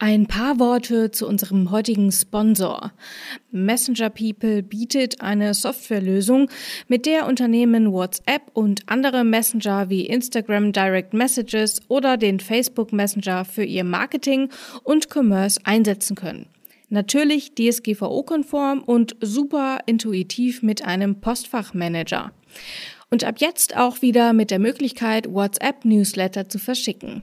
Ein paar Worte zu unserem heutigen Sponsor. Messenger People bietet eine Softwarelösung, mit der Unternehmen WhatsApp und andere Messenger wie Instagram Direct Messages oder den Facebook Messenger für ihr Marketing und Commerce einsetzen können. Natürlich DSGVO-konform und super intuitiv mit einem Postfachmanager. Und ab jetzt auch wieder mit der Möglichkeit, WhatsApp-Newsletter zu verschicken.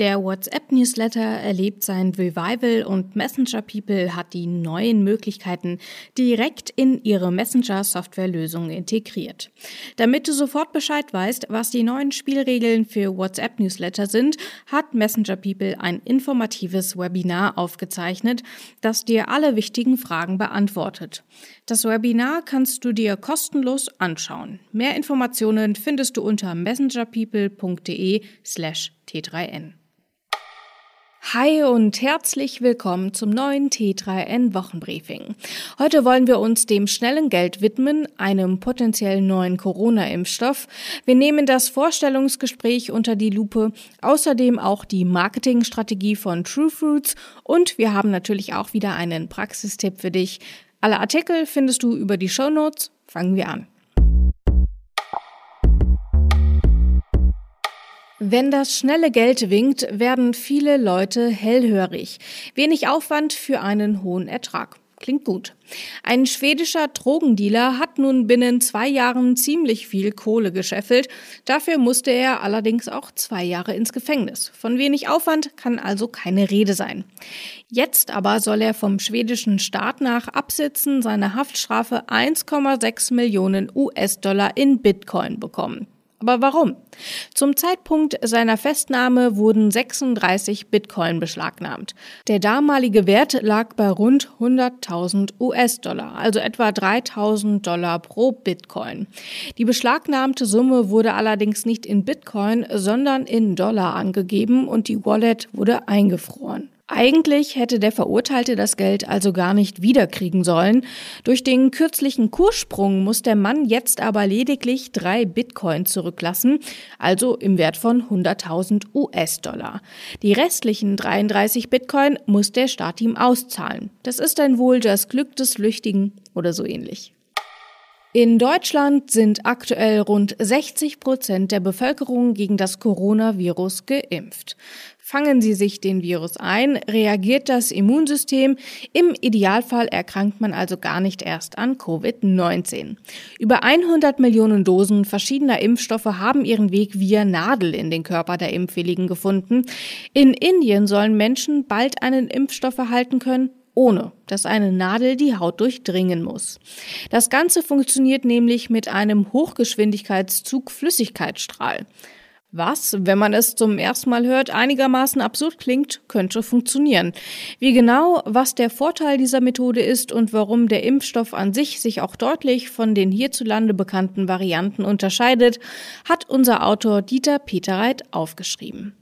Der WhatsApp-Newsletter erlebt sein Revival und Messenger People hat die neuen Möglichkeiten direkt in ihre Messenger-Softwarelösung integriert. Damit du sofort Bescheid weißt, was die neuen Spielregeln für WhatsApp-Newsletter sind, hat Messenger People ein informatives Webinar aufgezeichnet, das dir alle wichtigen Fragen beantwortet. Das Webinar kannst du dir kostenlos anschauen. Mehr Informationen findest du unter messengerpeople.de slash T3N. Hi und herzlich willkommen zum neuen T3N Wochenbriefing. Heute wollen wir uns dem schnellen Geld widmen, einem potenziell neuen Corona-Impfstoff. Wir nehmen das Vorstellungsgespräch unter die Lupe, außerdem auch die Marketingstrategie von True Fruits und wir haben natürlich auch wieder einen Praxistipp für dich. Alle Artikel findest du über die Show Notes. Fangen wir an. Wenn das schnelle Geld winkt, werden viele Leute hellhörig. Wenig Aufwand für einen hohen Ertrag. Klingt gut. Ein schwedischer Drogendealer hat nun binnen zwei Jahren ziemlich viel Kohle gescheffelt. Dafür musste er allerdings auch zwei Jahre ins Gefängnis. Von wenig Aufwand kann also keine Rede sein. Jetzt aber soll er vom schwedischen Staat nach Absitzen seiner Haftstrafe 1,6 Millionen US-Dollar in Bitcoin bekommen. Aber warum? Zum Zeitpunkt seiner Festnahme wurden 36 Bitcoin beschlagnahmt. Der damalige Wert lag bei rund 100.000 US-Dollar, also etwa 3.000 Dollar pro Bitcoin. Die beschlagnahmte Summe wurde allerdings nicht in Bitcoin, sondern in Dollar angegeben und die Wallet wurde eingefroren. Eigentlich hätte der Verurteilte das Geld also gar nicht wiederkriegen sollen. Durch den kürzlichen Kurssprung muss der Mann jetzt aber lediglich drei Bitcoin zurücklassen, also im Wert von 100.000 US-Dollar. Die restlichen 33 Bitcoin muss der Staat ihm auszahlen. Das ist dann wohl das Glück des Flüchtigen oder so ähnlich. In Deutschland sind aktuell rund 60 Prozent der Bevölkerung gegen das Coronavirus geimpft. Fangen Sie sich den Virus ein, reagiert das Immunsystem. Im Idealfall erkrankt man also gar nicht erst an Covid-19. Über 100 Millionen Dosen verschiedener Impfstoffe haben ihren Weg via Nadel in den Körper der Impfwilligen gefunden. In Indien sollen Menschen bald einen Impfstoff erhalten können, ohne dass eine Nadel die Haut durchdringen muss. Das Ganze funktioniert nämlich mit einem Hochgeschwindigkeitszug Flüssigkeitsstrahl. Was, wenn man es zum ersten Mal hört, einigermaßen absurd klingt, könnte funktionieren. Wie genau, was der Vorteil dieser Methode ist und warum der Impfstoff an sich sich auch deutlich von den hierzulande bekannten Varianten unterscheidet, hat unser Autor Dieter Peterreit aufgeschrieben.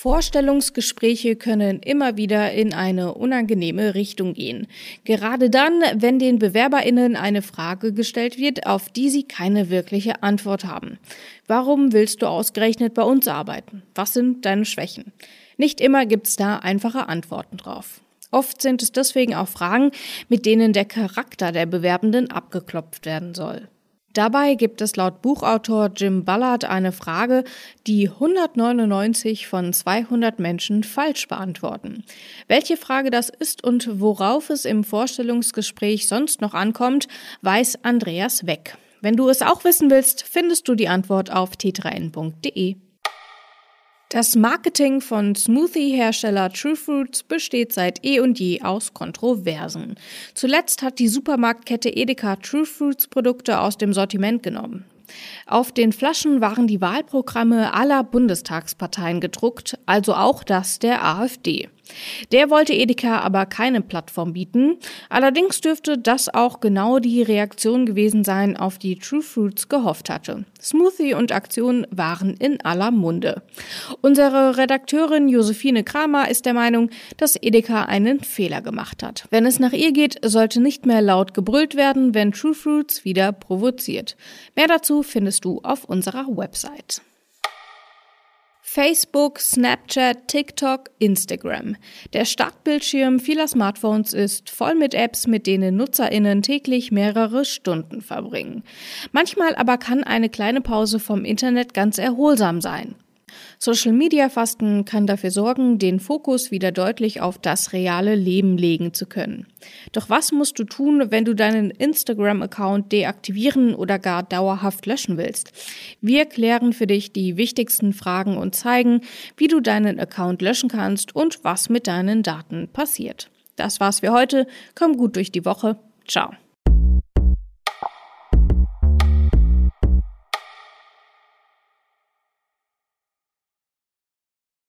Vorstellungsgespräche können immer wieder in eine unangenehme Richtung gehen. Gerade dann, wenn den Bewerberinnen eine Frage gestellt wird, auf die sie keine wirkliche Antwort haben. Warum willst du ausgerechnet bei uns arbeiten? Was sind deine Schwächen? Nicht immer gibt's da einfache Antworten drauf. Oft sind es deswegen auch Fragen, mit denen der Charakter der Bewerbenden abgeklopft werden soll. Dabei gibt es laut Buchautor Jim Ballard eine Frage, die 199 von 200 Menschen falsch beantworten. Welche Frage das ist und worauf es im Vorstellungsgespräch sonst noch ankommt, weiß Andreas Weck. Wenn du es auch wissen willst, findest du die Antwort auf t3n.de. Das Marketing von Smoothie-Hersteller True Fruits besteht seit eh und je aus Kontroversen. Zuletzt hat die Supermarktkette Edeka True Fruits Produkte aus dem Sortiment genommen. Auf den Flaschen waren die Wahlprogramme aller Bundestagsparteien gedruckt, also auch das der AfD. Der wollte Edeka aber keine Plattform bieten. Allerdings dürfte das auch genau die Reaktion gewesen sein, auf die True Fruits gehofft hatte. Smoothie und Aktion waren in aller Munde. Unsere Redakteurin Josephine Kramer ist der Meinung, dass Edeka einen Fehler gemacht hat. Wenn es nach ihr geht, sollte nicht mehr laut gebrüllt werden, wenn True Fruits wieder provoziert. Mehr dazu findest du auf unserer Website. Facebook, Snapchat, TikTok, Instagram. Der Startbildschirm vieler Smartphones ist voll mit Apps, mit denen Nutzerinnen täglich mehrere Stunden verbringen. Manchmal aber kann eine kleine Pause vom Internet ganz erholsam sein. Social Media Fasten kann dafür sorgen, den Fokus wieder deutlich auf das reale Leben legen zu können. Doch was musst du tun, wenn du deinen Instagram-Account deaktivieren oder gar dauerhaft löschen willst? Wir klären für dich die wichtigsten Fragen und zeigen, wie du deinen Account löschen kannst und was mit deinen Daten passiert. Das war's für heute. Komm gut durch die Woche. Ciao.